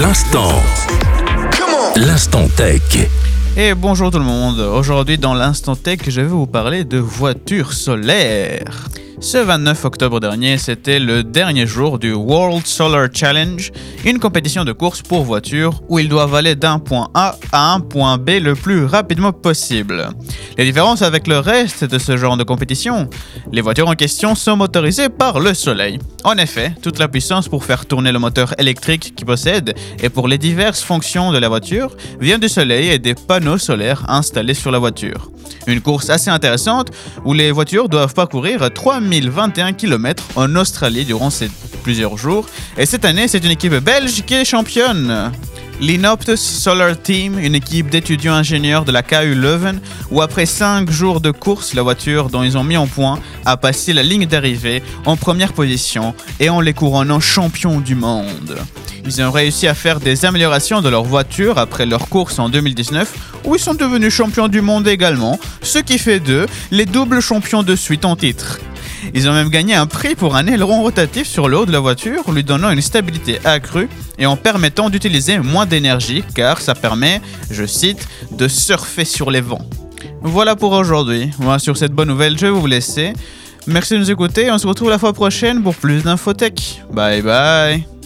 L'instant. L'instant tech. Et bonjour tout le monde. Aujourd'hui dans l'instant tech, je vais vous parler de voitures solaires. Ce 29 octobre dernier, c'était le dernier jour du World Solar Challenge, une compétition de course pour voitures où ils doivent aller d'un point A à un point B le plus rapidement possible. Les différences avec le reste de ce genre de compétition, les voitures en question sont motorisées par le soleil. En effet, toute la puissance pour faire tourner le moteur électrique qu'ils possèdent et pour les diverses fonctions de la voiture vient du soleil et des panneaux solaires installés sur la voiture. Une course assez intéressante où les voitures doivent parcourir 3021 km en Australie durant ces plusieurs jours. Et cette année, c'est une équipe belge qui est championne. L'Inoptus Solar Team, une équipe d'étudiants ingénieurs de la KU Leuven, où après 5 jours de course, la voiture dont ils ont mis en point a passé la ligne d'arrivée en première position et en les couronnant champions du monde. Ils ont réussi à faire des améliorations de leur voiture après leur course en 2019, où ils sont devenus champions du monde également, ce qui fait d'eux les doubles champions de suite en titre. Ils ont même gagné un prix pour un aileron rotatif sur le haut de la voiture, lui donnant une stabilité accrue et en permettant d'utiliser moins d'énergie, car ça permet, je cite, de surfer sur les vents. Voilà pour aujourd'hui. Sur cette bonne nouvelle, je vais vous laisser. Merci de nous écouter. On se retrouve la fois prochaine pour plus d'infotech. Bye bye.